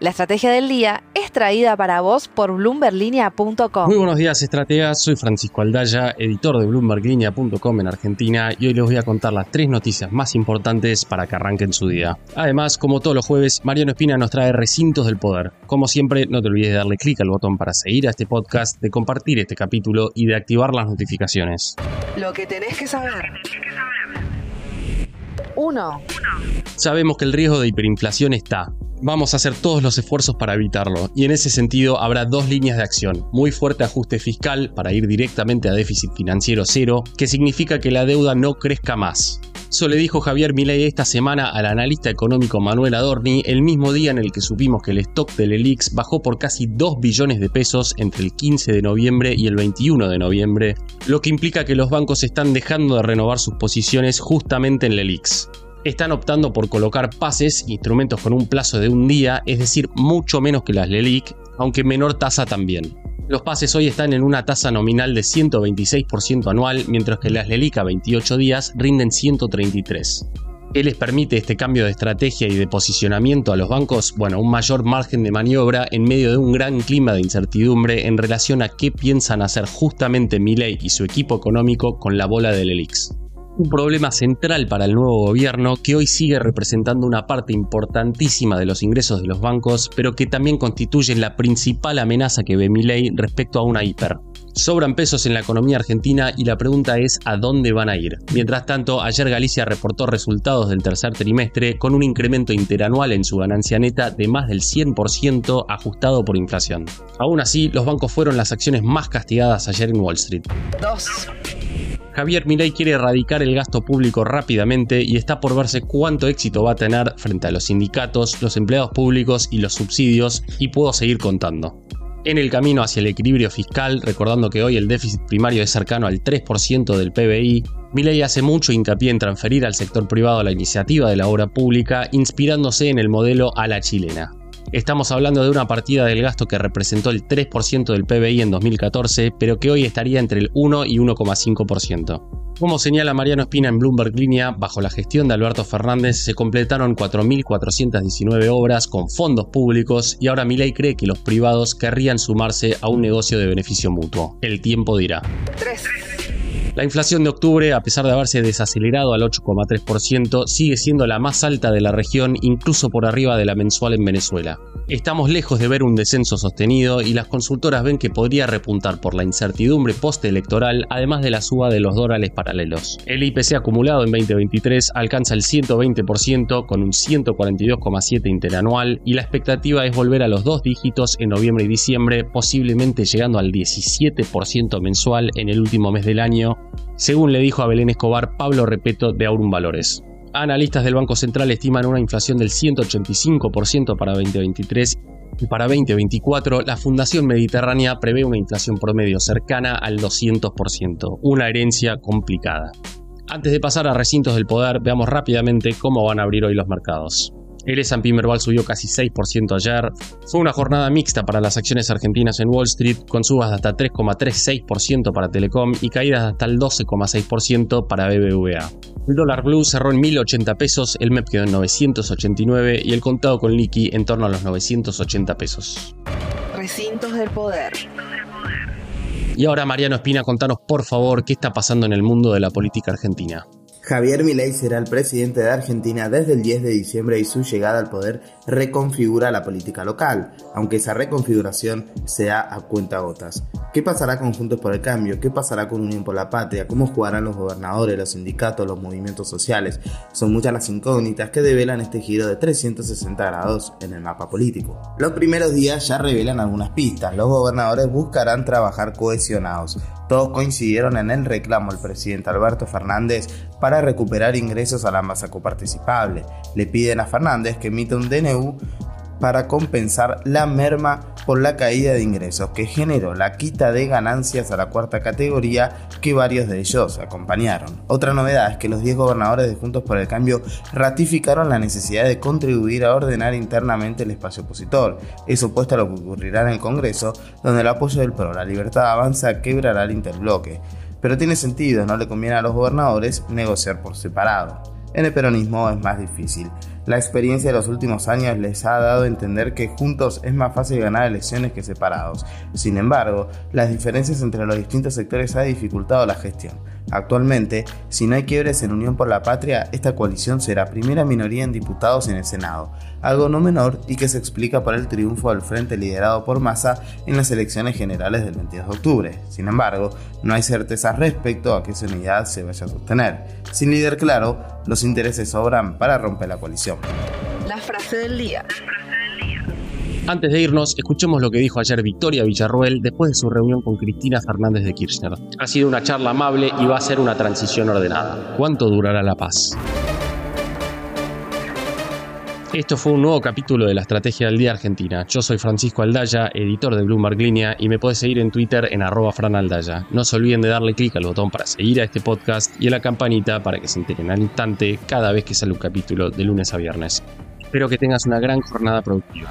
La estrategia del día es traída para vos por bloomberlinia.com. Muy buenos días, estrategas. Soy Francisco Aldaya, editor de bloomberlinia.com en Argentina y hoy les voy a contar las tres noticias más importantes para que arranquen su día. Además, como todos los jueves, Mariano Espina nos trae recintos del poder. Como siempre, no te olvides de darle clic al botón para seguir a este podcast, de compartir este capítulo y de activar las notificaciones. Lo que tenés que saber. 1. Sabemos que el riesgo de hiperinflación está, vamos a hacer todos los esfuerzos para evitarlo. Y en ese sentido habrá dos líneas de acción. Muy fuerte ajuste fiscal para ir directamente a déficit financiero cero, que significa que la deuda no crezca más. Eso le dijo Javier Milei esta semana al analista económico Manuel Adorni el mismo día en el que supimos que el stock del ELIX bajó por casi 2 billones de pesos entre el 15 de noviembre y el 21 de noviembre, lo que implica que los bancos están dejando de renovar sus posiciones justamente en el ELIX están optando por colocar pases, instrumentos con un plazo de un día, es decir, mucho menos que las LELIC, aunque menor tasa también. Los pases hoy están en una tasa nominal de 126% anual, mientras que las LELIC a 28 días rinden 133. ¿Qué les permite este cambio de estrategia y de posicionamiento a los bancos? Bueno, un mayor margen de maniobra en medio de un gran clima de incertidumbre en relación a qué piensan hacer justamente Milley y su equipo económico con la bola del ELIX un problema central para el nuevo gobierno que hoy sigue representando una parte importantísima de los ingresos de los bancos, pero que también constituye la principal amenaza que ve mi ley respecto a una hiper. Sobran pesos en la economía argentina y la pregunta es a dónde van a ir. Mientras tanto, ayer Galicia reportó resultados del tercer trimestre con un incremento interanual en su ganancia neta de más del 100% ajustado por inflación. Aún así, los bancos fueron las acciones más castigadas ayer en Wall Street. 2. Javier Milei quiere erradicar el gasto público rápidamente y está por verse cuánto éxito va a tener frente a los sindicatos, los empleados públicos y los subsidios, y puedo seguir contando. En el camino hacia el equilibrio fiscal, recordando que hoy el déficit primario es cercano al 3% del PBI, Milei hace mucho hincapié en transferir al sector privado la iniciativa de la obra pública, inspirándose en el modelo a la chilena. Estamos hablando de una partida del gasto que representó el 3% del PBI en 2014, pero que hoy estaría entre el 1 y 1,5%. Como señala Mariano Espina en Bloomberg Línea, bajo la gestión de Alberto Fernández se completaron 4.419 obras con fondos públicos y ahora Milei cree que los privados querrían sumarse a un negocio de beneficio mutuo. El tiempo dirá. La inflación de octubre, a pesar de haberse desacelerado al 8,3%, sigue siendo la más alta de la región, incluso por arriba de la mensual en Venezuela. Estamos lejos de ver un descenso sostenido y las consultoras ven que podría repuntar por la incertidumbre postelectoral, además de la suba de los dólares paralelos. El IPC acumulado en 2023 alcanza el 120% con un 142,7 interanual y la expectativa es volver a los dos dígitos en noviembre y diciembre, posiblemente llegando al 17% mensual en el último mes del año, según le dijo a Belén Escobar Pablo Repeto de Aurum Valores. Analistas del Banco Central estiman una inflación del 185% para 2023 y para 2024 la Fundación Mediterránea prevé una inflación promedio cercana al 200%, una herencia complicada. Antes de pasar a recintos del poder, veamos rápidamente cómo van a abrir hoy los mercados. El S&P Merval subió casi 6% ayer. Fue una jornada mixta para las acciones argentinas en Wall Street, con subas de hasta 3,36% para Telecom y caídas de hasta el 12,6% para BBVA. El dólar blue cerró en 1080 pesos, el MEP quedó en 989 y el contado con liqui en torno a los 980 pesos. Recintos del poder. Y ahora Mariano Espina, contanos por favor qué está pasando en el mundo de la política argentina. Javier Milei será el presidente de Argentina desde el 10 de diciembre y su llegada al poder reconfigura la política local, aunque esa reconfiguración sea a cuenta gotas. ¿Qué pasará con Juntos por el Cambio? ¿Qué pasará con Unión por la Patria? ¿Cómo jugarán los gobernadores, los sindicatos, los movimientos sociales? Son muchas las incógnitas que develan este giro de 360 grados en el mapa político. Los primeros días ya revelan algunas pistas. Los gobernadores buscarán trabajar cohesionados. Todos coincidieron en el reclamo al presidente Alberto Fernández para recuperar ingresos a la masa. Le piden a Fernández que emita un DNU para compensar la merma por la caída de ingresos que generó la quita de ganancias a la cuarta categoría que varios de ellos acompañaron. Otra novedad es que los 10 gobernadores de Juntos por el Cambio ratificaron la necesidad de contribuir a ordenar internamente el espacio opositor. Es opuesto a lo que ocurrirá en el Congreso, donde el apoyo del PRO, la libertad avanza, quebrará el interbloque. Pero tiene sentido, no le conviene a los gobernadores negociar por separado. En el peronismo es más difícil. La experiencia de los últimos años les ha dado a entender que juntos es más fácil ganar elecciones que separados. Sin embargo, las diferencias entre los distintos sectores ha dificultado la gestión. Actualmente, si no hay quiebres en Unión por la Patria, esta coalición será primera minoría en diputados en el Senado, algo no menor y que se explica por el triunfo del frente liderado por Massa en las elecciones generales del 22 de octubre. Sin embargo, no hay certeza respecto a que esa unidad se vaya a sostener. Sin líder claro, los intereses sobran para romper la coalición. La frase del día. Antes de irnos, escuchemos lo que dijo ayer Victoria Villarruel después de su reunión con Cristina Fernández de Kirchner. Ha sido una charla amable y va a ser una transición ordenada. ¿Cuánto durará la paz? Esto fue un nuevo capítulo de la Estrategia del Día Argentina. Yo soy Francisco Aldaya, editor de Bloomberg Línea, y me puedes seguir en Twitter en arroba franaldaya. No se olviden de darle clic al botón para seguir a este podcast y a la campanita para que se enteren al instante cada vez que sale un capítulo de lunes a viernes. Espero que tengas una gran jornada productiva.